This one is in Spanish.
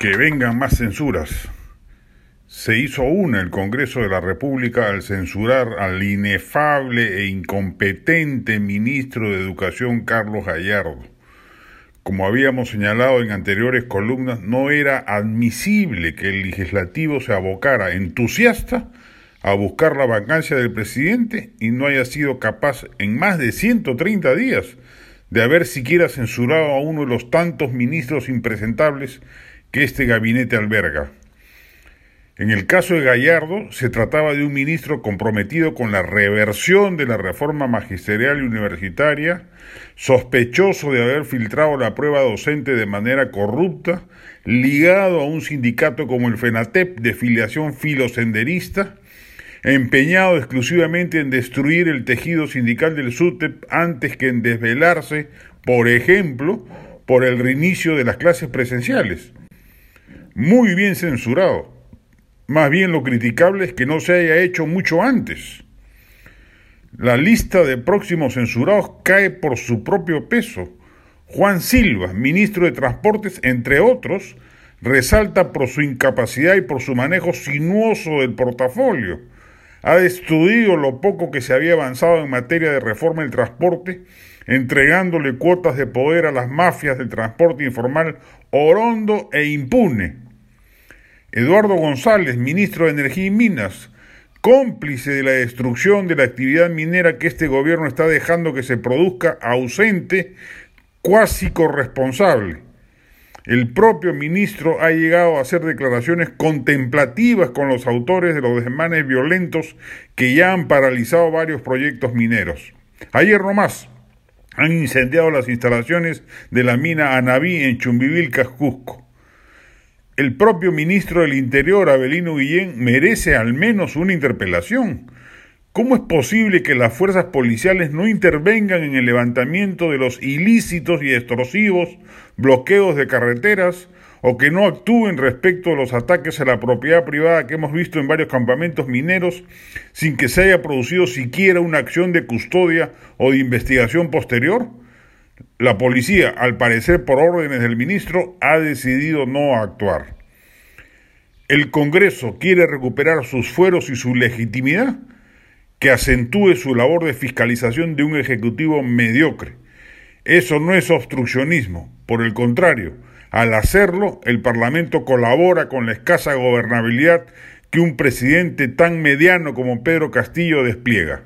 que vengan más censuras. Se hizo una el Congreso de la República al censurar al inefable e incompetente ministro de Educación Carlos Gallardo. Como habíamos señalado en anteriores columnas, no era admisible que el legislativo se abocara entusiasta a buscar la vacancia del presidente y no haya sido capaz en más de 130 días de haber siquiera censurado a uno de los tantos ministros impresentables que este gabinete alberga. En el caso de Gallardo, se trataba de un ministro comprometido con la reversión de la reforma magisterial y universitaria, sospechoso de haber filtrado la prueba docente de manera corrupta, ligado a un sindicato como el FENATEP de filiación filosenderista, empeñado exclusivamente en destruir el tejido sindical del SUTEP antes que en desvelarse, por ejemplo, por el reinicio de las clases presenciales muy bien censurado. Más bien lo criticable es que no se haya hecho mucho antes. La lista de próximos censurados cae por su propio peso. Juan Silva, ministro de Transportes, entre otros, resalta por su incapacidad y por su manejo sinuoso del portafolio. Ha destruido lo poco que se había avanzado en materia de reforma del transporte, entregándole cuotas de poder a las mafias del transporte informal orondo e impune. Eduardo González, ministro de Energía y Minas, cómplice de la destrucción de la actividad minera que este gobierno está dejando que se produzca ausente, cuasi corresponsable. El propio ministro ha llegado a hacer declaraciones contemplativas con los autores de los desmanes violentos que ya han paralizado varios proyectos mineros. Ayer nomás han incendiado las instalaciones de la mina Anabí en Chumbivilcas, Cusco. El propio ministro del Interior, Abelino Guillén, merece al menos una interpelación. ¿Cómo es posible que las fuerzas policiales no intervengan en el levantamiento de los ilícitos y extorsivos bloqueos de carreteras o que no actúen respecto a los ataques a la propiedad privada que hemos visto en varios campamentos mineros sin que se haya producido siquiera una acción de custodia o de investigación posterior? La policía, al parecer por órdenes del ministro, ha decidido no actuar. ¿El Congreso quiere recuperar sus fueros y su legitimidad? Que acentúe su labor de fiscalización de un Ejecutivo mediocre. Eso no es obstruccionismo, por el contrario, al hacerlo, el Parlamento colabora con la escasa gobernabilidad que un presidente tan mediano como Pedro Castillo despliega.